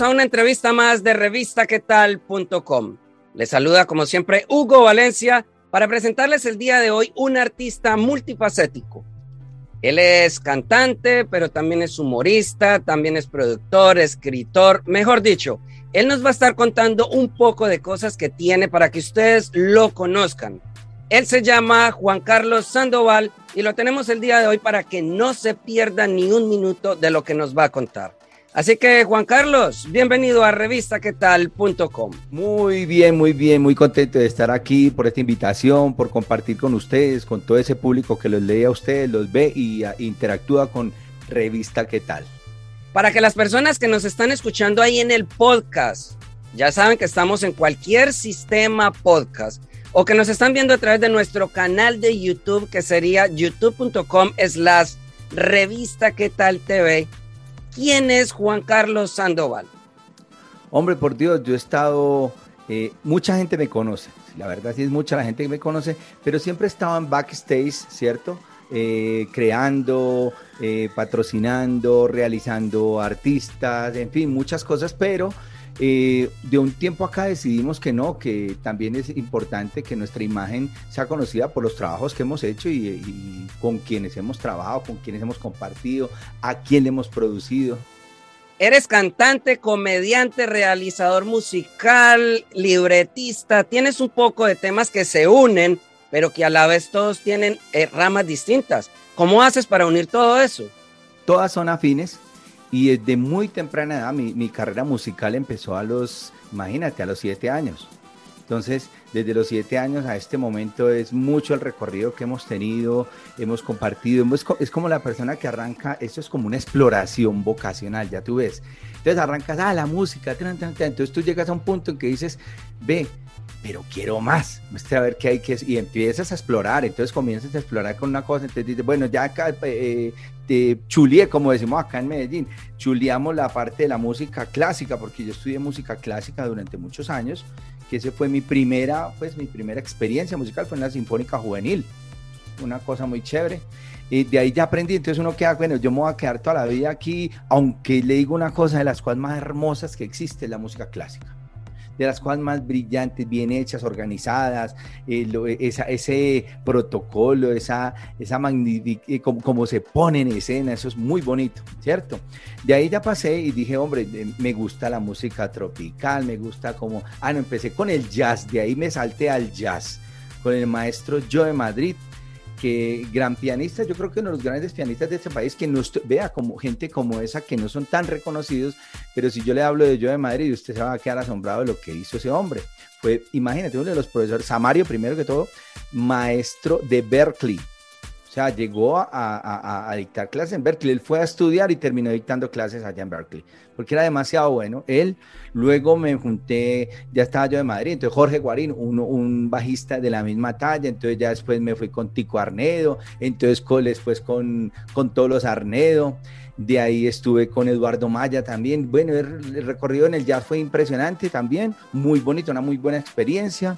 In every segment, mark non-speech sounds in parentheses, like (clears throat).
A una entrevista más de revistaquetal.com. Les saluda como siempre Hugo Valencia para presentarles el día de hoy un artista multifacético. Él es cantante, pero también es humorista, también es productor, escritor, mejor dicho, él nos va a estar contando un poco de cosas que tiene para que ustedes lo conozcan. Él se llama Juan Carlos Sandoval y lo tenemos el día de hoy para que no se pierda ni un minuto de lo que nos va a contar. Así que Juan Carlos, bienvenido a revistaquetal.com. Muy bien, muy bien, muy contento de estar aquí por esta invitación, por compartir con ustedes, con todo ese público que los lee a ustedes, los ve y ah, interactúa con Revista Qué tal. Para que las personas que nos están escuchando ahí en el podcast, ya saben que estamos en cualquier sistema podcast o que nos están viendo a través de nuestro canal de YouTube que sería youtube.com slash revista qué tal TV ¿Quién es Juan Carlos Sandoval? Hombre, por Dios, yo he estado, eh, mucha gente me conoce, la verdad sí es mucha la gente que me conoce, pero siempre he estado en backstage, ¿cierto? Eh, creando, eh, patrocinando, realizando artistas, en fin, muchas cosas, pero eh, de un tiempo acá decidimos que no, que también es importante que nuestra imagen sea conocida por los trabajos que hemos hecho y, con quienes hemos trabajado, con quienes hemos compartido, a quién le hemos producido. Eres cantante, comediante, realizador musical, libretista. Tienes un poco de temas que se unen, pero que a la vez todos tienen eh, ramas distintas. ¿Cómo haces para unir todo eso? Todas son afines, y desde muy temprana edad, mi, carrera musical empezó a los, imagínate, a los siete años. Entonces, desde los siete años a este momento es mucho el recorrido que hemos tenido, hemos compartido, es como la persona que arranca, esto es como una exploración vocacional, ya tú ves. Entonces arrancas, ah, la música, entonces tú llegas a un punto en que dices, ve, pero quiero más, a ver qué hay que y empiezas a explorar, entonces comienzas a explorar con una cosa, entonces dices, bueno, ya acá eh, te chulié, como decimos acá en Medellín, chuliamos la parte de la música clásica, porque yo estudié música clásica durante muchos años, que ese fue mi primera, pues mi primera experiencia musical, fue en la Sinfónica Juvenil, una cosa muy chévere. Y de ahí ya aprendí, entonces uno queda, bueno, yo me voy a quedar toda la vida aquí, aunque le digo una cosa de las cosas más hermosas que existe, la música clásica de las cosas más brillantes, bien hechas, organizadas, eh, ese protocolo, esa, esa magnífica, eh, como, se pone en escena, eso es muy bonito, ¿cierto? De ahí ya pasé y dije, hombre, me gusta la música tropical, me gusta como, ah, no, empecé con el jazz, de ahí me salté al jazz, con el maestro Joe Madrid, que gran pianista, yo creo que uno de los grandes pianistas de este país, que nos vea como gente como esa que no son tan reconocidos, pero si yo le hablo de yo de Madrid, usted se va a quedar asombrado de lo que hizo ese hombre. Fue, imagínate, uno de los profesores, Samario primero que todo, maestro de Berkeley, sea, llegó a, dictar clases en Berkeley. Él fue a estudiar y terminó dictando clases allá en Berkeley, porque era demasiado bueno. Él, luego me junté, ya estaba yo de Madrid, entonces Jorge Guarín, un bajista de la misma talla, entonces ya después me fui con Tico Arnedo, entonces con, después con, con todos los Arnedo. De ahí estuve con Eduardo Maya también. Bueno, el, recorrido en el jazz fue impresionante también, muy bonito, una muy buena experiencia.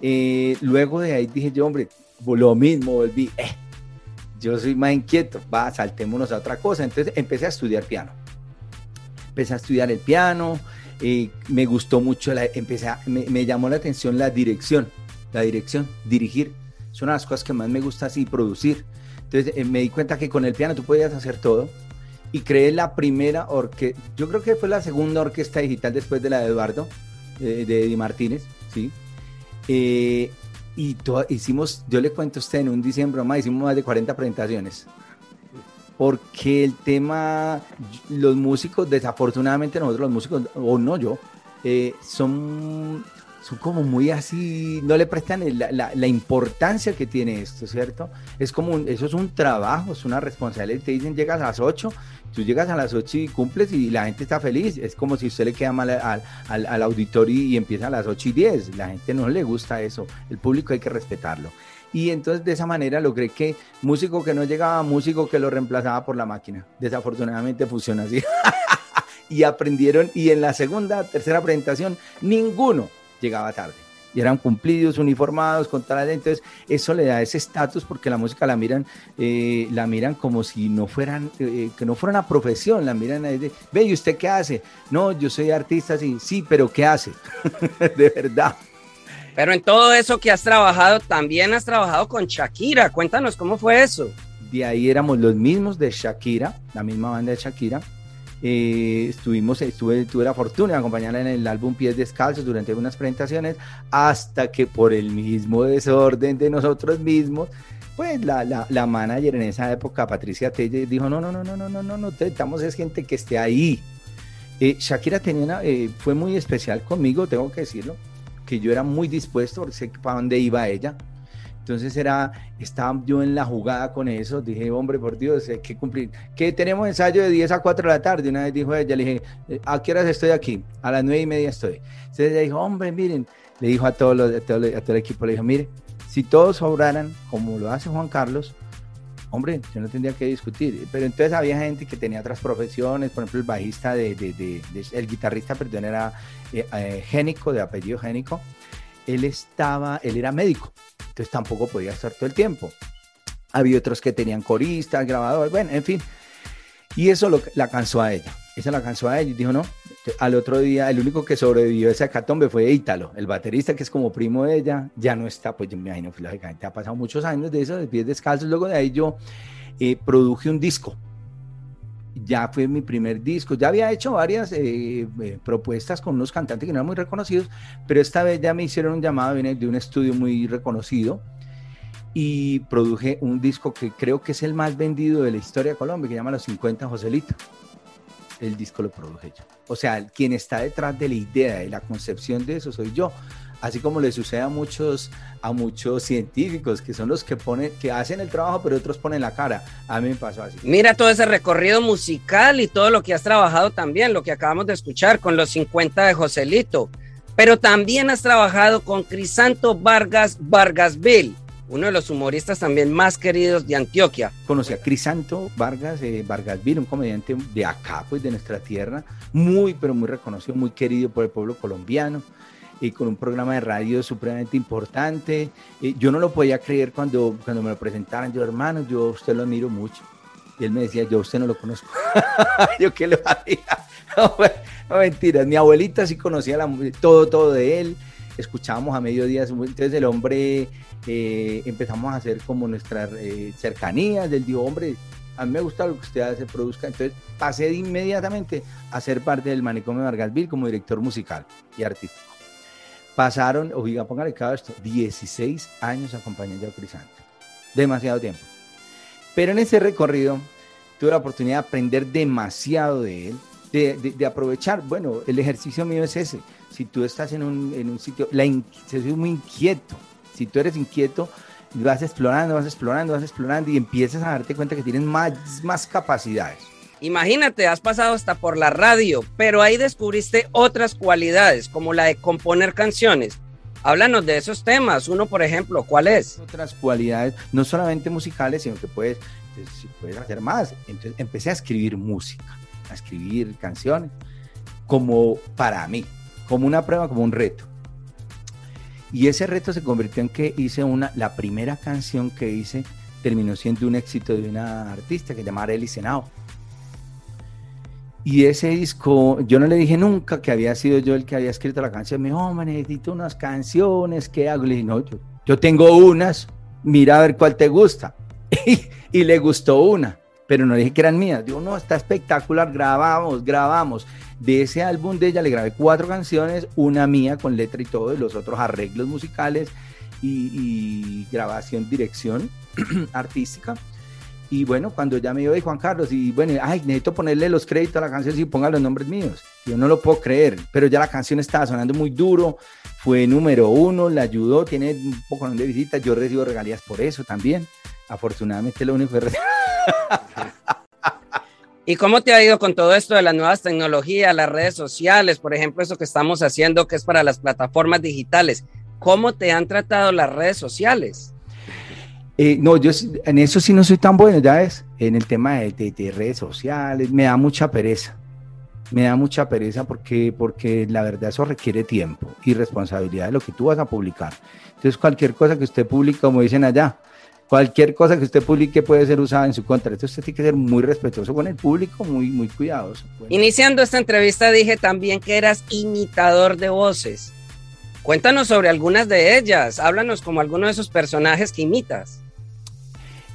Eh, luego de ahí dije yo, hombre, lo mismo, volví, eh, yo soy más inquieto, va, saltémonos a otra cosa. Entonces empecé a estudiar piano. Empecé a estudiar el piano, y me gustó mucho, la, empecé me, llamó la atención la dirección, la dirección, dirigir. Son una de las cosas que más me gusta así, producir. Entonces eh, me di cuenta que con el piano tú podías hacer todo y creé la primera orquesta, yo creo que fue la segunda orquesta digital después de la de Eduardo, de Eddie Martínez, ¿sí? Y hicimos, yo le cuento a usted, en un diciembre más hicimos más de 40 presentaciones. Porque el tema, los músicos, desafortunadamente nosotros los músicos, o no yo, eh, son son como muy así, no le prestan la, la, importancia que tiene esto, ¿cierto? Es como, eso es un trabajo, es una responsabilidad. Te dicen, llegas a las 8, tú llegas a las 8 y cumples y la gente está feliz. Es como si usted le queda mal al, al, auditorio y empieza a las 8 y 10. La gente no le gusta eso, el público hay que respetarlo. Y entonces de esa manera logré que músico que no llegaba, músico que lo reemplazaba por la máquina. Desafortunadamente funciona así. (laughs) y aprendieron y en la segunda, tercera presentación, ninguno llegaba tarde. Y eran cumplidos, uniformados, con tal. Entonces, eso le da ese estatus porque la música la miran, eh, la miran como si no fueran, eh, que no fuera una profesión, la miran de, ve, ¿y usted qué hace? No, yo soy artista, sí, sí, pero ¿qué hace? (laughs) de verdad. Pero en todo eso que has trabajado, también has trabajado con Shakira. Cuéntanos cómo fue eso. De ahí éramos los mismos de Shakira, la misma banda de Shakira eh, estuvimos, estuve, tuve la fortuna de acompañarla en el álbum Pies Descalzos durante unas presentaciones, hasta que por el mismo desorden de nosotros mismos, pues la, la, la manager en esa época, Patricia Telle, dijo, no, no, no, no, no, no, no, no, necesitamos es gente que esté ahí. Eh, Shakira tenía eh, fue muy especial conmigo, tengo que decirlo, que yo era muy dispuesto, sé para dónde iba ella, entonces era, estaba yo en la jugada con eso, dije, hombre, por Dios, hay que cumplir. Que tenemos ensayo de 10 a 4 de la tarde, una vez dijo ella, le dije, ¿a qué horas estoy aquí? A las 9 y media estoy. Entonces ella dijo, hombre, miren, le dijo a todo, a todo, el equipo, le dijo, mire, si todos obraran como lo hace Juan Carlos, hombre, yo no tendría que discutir. Pero entonces había gente que tenía otras profesiones, por ejemplo, el bajista, de, de, de, el guitarrista, perdón, era eh, eh, Génico, de apellido Génico. Él estaba, él era médico entonces tampoco podía estar todo el tiempo. Había otros que tenían coristas, grabadores, bueno, en fin. Y eso lo, la cansó a ella. Esa la cansó a ella y dijo, no, al otro día el único que sobrevivió a esa hecatombe fue Ítalo, el baterista que es como primo de ella, ya no está, pues yo me imagino, lógicamente ha pasado muchos años de eso, de pies descalzos, luego de ahí yo eh, produje un disco, ya fue mi primer disco, ya había hecho varias eh, eh, propuestas con unos cantantes que no eran muy reconocidos, pero esta vez ya me hicieron un llamado de un estudio muy reconocido y produje un disco que creo que es el más vendido de la historia de Colombia, que se llama Los 50 Joselito. El disco lo produje yo. O sea, quien está detrás de la idea, de la concepción de eso, soy yo así como le sucede a muchos, a muchos científicos que son los que ponen, que hacen el trabajo, pero otros ponen la cara. A mí me pasó así. Mira todo ese recorrido musical y todo lo que has trabajado también, lo que acabamos de escuchar con los 50 de Joselito. Pero también has trabajado con Crisanto Vargas Vargasville, uno de los humoristas también más queridos de Antioquia. Conocí a Crisanto Vargas eh, Vargasville, un comediante de acá, pues de nuestra tierra, muy, pero muy reconocido, muy querido por el pueblo colombiano y con un programa de radio supremamente importante. yo no lo podía creer cuando, cuando me lo presentaran. Yo, hermano, yo usted lo admiro mucho. Y él me decía, yo usted no lo conozco. (laughs) yo qué lo (laughs) haría. No, mentiras. Mi abuelita sí conocía la, todo, todo de él. Escuchábamos a mediodía. Entonces el hombre eh, empezamos a hacer como nuestras eh, cercanías. Él dijo, hombre, a mí me gusta lo que usted hace, produzca. Entonces pasé de inmediatamente a ser parte del manicomio de Vargasville como director musical y artístico. Pasaron, oiga, póngale cada esto, 16 años acompañando a Crisanto. Demasiado tiempo. Pero en ese recorrido tuve la oportunidad de aprender demasiado de él, de, aprovechar, bueno, el ejercicio mío es ese. Si tú estás en un, en un sitio, la soy muy inquieto. Si tú eres inquieto, vas explorando, vas explorando, vas explorando y empiezas a darte cuenta que tienes más, más capacidades. Imagínate, has pasado hasta por la radio, pero ahí descubriste otras cualidades, como la de componer canciones. Háblanos de esos temas. Uno, por ejemplo, ¿cuál es? Otras cualidades, no solamente musicales, sino que puedes, puedes hacer más. Entonces empecé a escribir música, a escribir canciones, como para mí, como una prueba, como un reto. Y ese reto se convirtió en que hice una, la primera canción que hice terminó siendo un éxito de una artista que se llama Arely Senao y ese disco, yo no le dije nunca que había sido yo el que había escrito la canción. Me dijo, oh, necesito unas canciones, ¿qué hago? Le dije, no, yo, tengo unas, mira a ver cuál te gusta. (laughs) y, le gustó una, pero no dije que eran mías. Digo, no, está espectacular, grabamos, grabamos. De ese álbum de ella le grabé cuatro canciones, una mía con letra y todo, y los otros arreglos musicales y, y grabación, dirección (clears throat) artística. Y bueno, cuando ya me dijo Juan Carlos, y bueno, ay, necesito ponerle los créditos a la canción, y ponga los nombres míos. Yo no lo puedo creer, pero ya la canción estaba sonando muy duro, fue número uno, le ayudó, tiene un poco de visitas, yo recibo regalías por eso también. Afortunadamente lo único que recibo... ¿Y cómo te ha ido con todo esto de las nuevas tecnologías, las redes sociales, por ejemplo, eso que estamos haciendo que es para las plataformas digitales? ¿Cómo te han tratado las redes sociales? Eh, no, yo en eso sí no soy tan bueno, ya ves, en el tema de, redes sociales, me da mucha pereza. Me da mucha pereza porque, porque la verdad eso requiere tiempo y responsabilidad de lo que tú vas a publicar. Entonces cualquier cosa que usted publique, como dicen allá, cualquier cosa que usted publique puede ser usada en su contra. Entonces usted tiene que ser muy respetuoso con el público, muy, muy cuidadoso. Iniciando esta entrevista dije también que eras imitador de voces. Cuéntanos sobre algunas de ellas, háblanos como algunos de esos personajes que imitas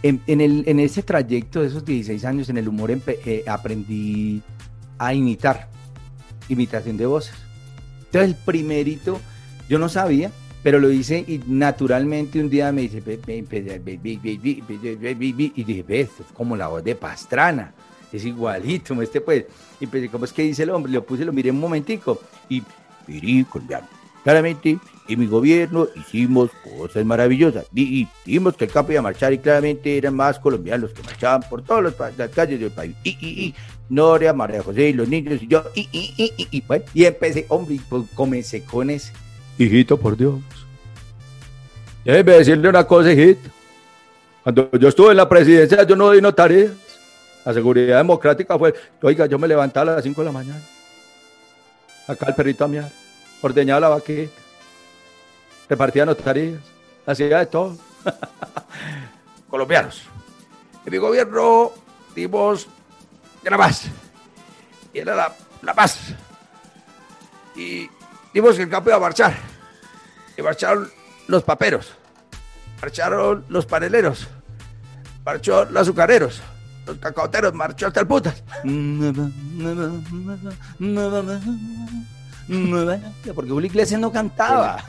en, ese trayecto de esos 16 años en el humor eh, aprendí a imitar, imitación de voces. Entonces el primerito, yo no sabía, pero lo hice y naturalmente un día me dice, y dije, ves, es como la voz de Pastrana, es igualito, este pues, y pensé, ¿cómo es que dice el hombre? Lo puse, lo miré un momentico, y, colombiano. Claramente, en mi gobierno hicimos cosas maravillosas. Y, dijimos que el campo iba a marchar y claramente eran más colombianos que marchaban por todas las calles del país. Y, y, y, Noria, María José y los niños y yo. Y, y, y, y, bueno, y empecé, hombre, y pues comencé con ese. Hijito, por Dios. Déjeme decirle una cosa, hijito. Cuando yo estuve en la presidencia, yo no di no tareas. La seguridad democrática fue, oiga, yo me levantaba a las 5 de la mañana. Acá el perrito a miar ordeñaba la vaquita, repartía notarías, hacía de todo. Colombianos. En mi gobierno dimos la paz. Y era la, la paz. Y dimos que el campo iba a marchar. Y marcharon los paperos. Marcharon los paneleros. Marchó los azucareros. Los cacaoteros. Marchó hasta el putas porque Julio Iglesias no cantaba.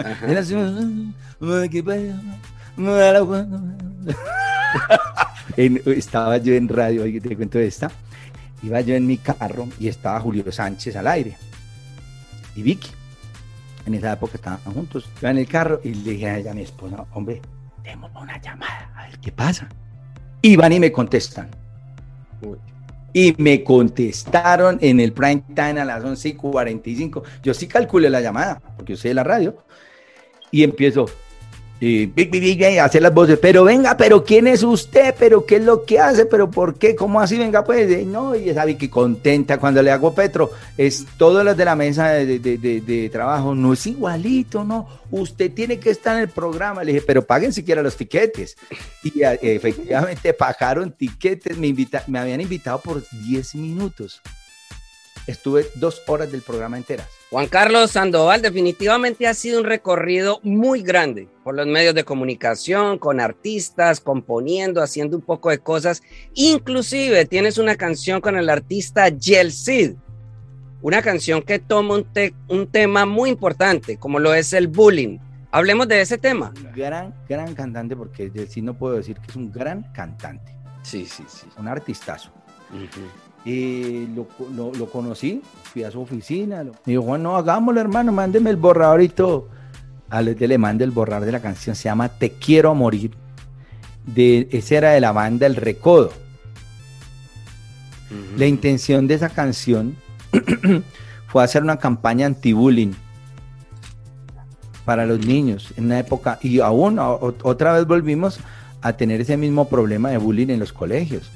estaba yo en radio, oye, te cuento esta. Iba yo en mi carro y estaba Julio Sánchez al aire y Vicky. En esa época estaban juntos. Iba en el carro y le dije a ella, a mi esposa, hombre, tenemos una llamada, a ver qué pasa. Y van y me contestan. Y me contestaron en el prime time a las 11 y 45. Yo sí calculé la llamada, porque yo sé de la radio. Y empiezo, y hacer las voces, pero venga, pero ¿quién es usted? ¿Pero qué es lo que hace? ¿Pero por qué? ¿Cómo así? Venga, pues, no, y esa que contenta cuando le hago Petro, es todos los de la mesa de, trabajo, no es igualito, no, usted tiene que estar en el programa, le dije, pero paguen siquiera los tiquetes, y (laughs) efectivamente pagaron tiquetes, me, me habían invitado por 10 minutos, estuve dos horas del programa enteras. Juan Carlos Sandoval, definitivamente ha sido un recorrido muy grande por los medios de comunicación, con artistas, componiendo, haciendo un poco de cosas. Inclusive tienes una canción con el artista Cid, una canción que toma un, un tema muy importante, como lo es el bullying. Hablemos de ese tema. Gran, gran cantante, porque sí no puedo decir que es un gran cantante. Sí, sí, sí. Un artistazo. Y lo, lo, conocí, fui a su oficina. me dijo, Juan, no, hagámoslo, hermano, mándeme el borrador y todo. A le mande el borrador de la canción, se llama Te quiero morir. De, ese era de la banda El Recodo. La intención de esa canción (clears throat) fue hacer una campaña anti-bullying para los niños en una época, y aún otra vez volvimos a tener ese mismo problema de bullying en los colegios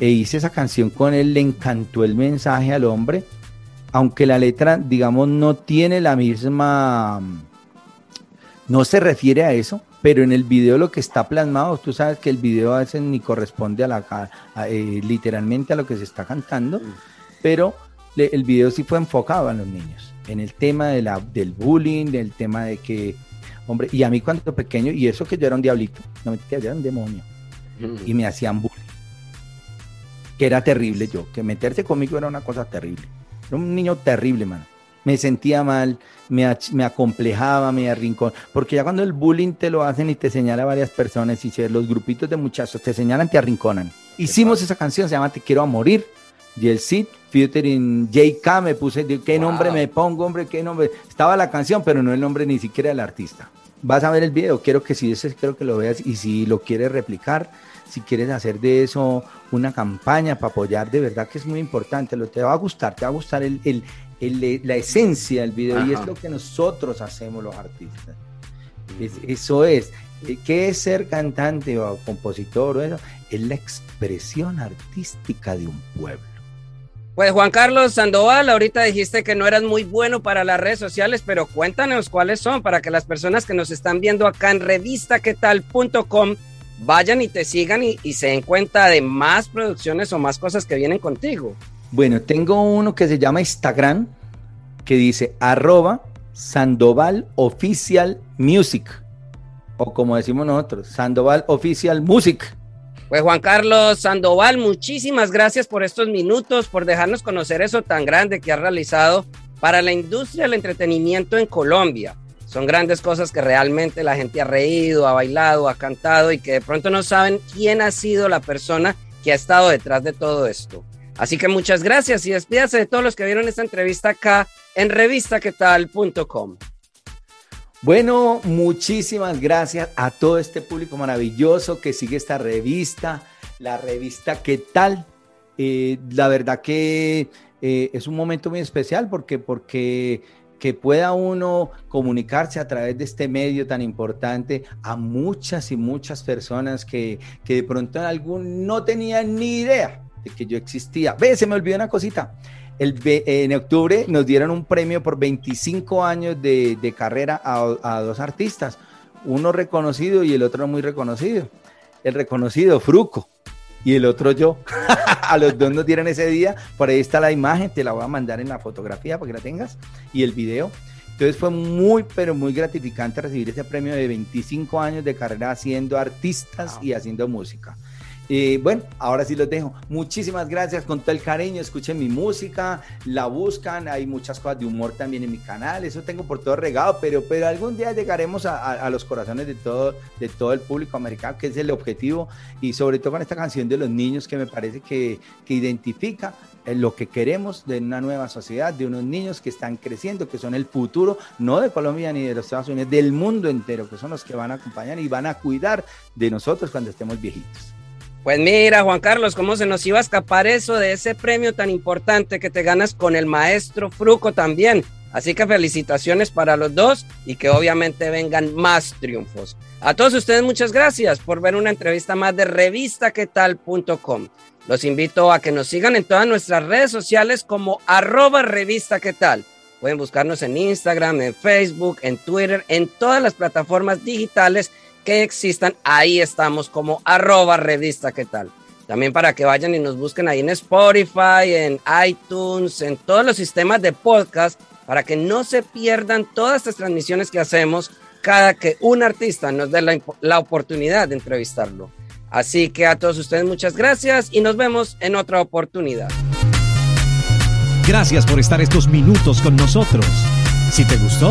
e hice esa canción con él, le encantó el mensaje al hombre, aunque la letra, digamos, no tiene la misma, no se refiere a eso, pero en el video lo que está plasmado, tú sabes que el video a veces ni corresponde a la, eh, literalmente a lo que se está cantando, pero el video sí fue enfocado a los niños, en el tema de la, del bullying, del tema de que, hombre, y a mí cuando pequeño, y eso que yo era un diablito, no me yo era un demonio, y me hacían bullying que era terrible yo, que meterse conmigo era una cosa terrible. Era un niño terrible, mano. Me sentía mal, me, me acomplejaba, me arrincón, porque ya cuando el bullying te lo hacen y te señala varias personas y los grupitos de muchachos te señalan, te arrinconan. Hicimos esa canción, se llama Te quiero a morir, Y el Cid featuring JK, me puse, ¿qué nombre me pongo, hombre? ¿Qué nombre? Estaba la canción, pero no el nombre ni siquiera del artista. Vas a ver el video, quiero que si ese quiero que lo veas y si lo quieres replicar, si quieres hacer de eso una campaña para apoyar, de verdad que es muy importante, lo te va a gustar, te va a gustar el, la esencia del video y es lo que nosotros hacemos los artistas. eso es, ¿qué es ser cantante o compositor? Bueno, es la expresión artística de un pueblo. Pues Juan Carlos Sandoval, ahorita dijiste que no eras muy bueno para las redes sociales, pero cuéntanos cuáles son para que las personas que nos están viendo acá en revistaquetal.com vayan y te sigan y, se den cuenta de más producciones o más cosas que vienen contigo. Bueno, tengo uno que se llama Instagram, que dice arroba Sandoval Official Music, o como decimos nosotros, Sandoval Official Music. Pues Juan Carlos Sandoval, muchísimas gracias por estos minutos, por dejarnos conocer eso tan grande que ha realizado para la industria del entretenimiento en Colombia. Son grandes cosas que realmente la gente ha reído, ha bailado, ha cantado y que de pronto no saben quién ha sido la persona que ha estado detrás de todo esto. Así que muchas gracias y despídase de todos los que vieron esta entrevista acá en revistaquetal.com. Bueno, muchísimas gracias a todo este público maravilloso que sigue esta revista, la revista ¿Qué tal? Eh, la verdad que eh, es un momento muy especial porque, porque que pueda uno comunicarse a través de este medio tan importante a muchas y muchas personas que, que de pronto en algún no tenían ni idea de que yo existía. Ve, se me olvidó una cosita en octubre nos dieron un premio por 25 años de, carrera a, dos artistas, uno reconocido y el otro muy reconocido. El reconocido, Fruco, y el otro yo. (laughs) a los dos nos dieron ese día, por ahí está la imagen, te la voy a mandar en la fotografía para que la tengas, y el video. Entonces fue muy, pero muy gratificante recibir ese premio de 25 años de carrera haciendo artistas y haciendo música. Y bueno, ahora sí los dejo. Muchísimas gracias con todo el cariño. Escuchen mi música, la buscan. Hay muchas cosas de humor también en mi canal. Eso tengo por todo regado, pero, pero algún día llegaremos a, los corazones de todo, de todo el público americano, que es el objetivo. Y sobre todo con esta canción de los niños, que me parece que, que identifica eh, lo que queremos de una nueva sociedad, de unos niños que están creciendo, que son el futuro, no de Colombia ni de los Estados Unidos, del mundo entero, que son los que van a acompañar y van a cuidar de nosotros cuando estemos viejitos. Pues mira, Juan Carlos, cómo se nos iba a escapar eso de ese premio tan importante que te ganas con el maestro Fruco también. Así que felicitaciones para los dos y que obviamente vengan más triunfos. A todos ustedes muchas gracias por ver una entrevista más de revistaquetal.com. Los invito a que nos sigan en todas nuestras redes sociales como arroba revista. Pueden buscarnos en Instagram, en Facebook, en Twitter, en todas las plataformas digitales que existan, ahí estamos como arroba revista, ¿qué tal? También para que vayan y nos busquen ahí en Spotify, en iTunes, en todos los sistemas de podcast, para que no se pierdan todas estas transmisiones que hacemos cada que un artista nos dé la, la oportunidad de entrevistarlo. Así que a todos ustedes muchas gracias y nos vemos en otra oportunidad. Gracias por estar estos minutos con nosotros. Si te gustó,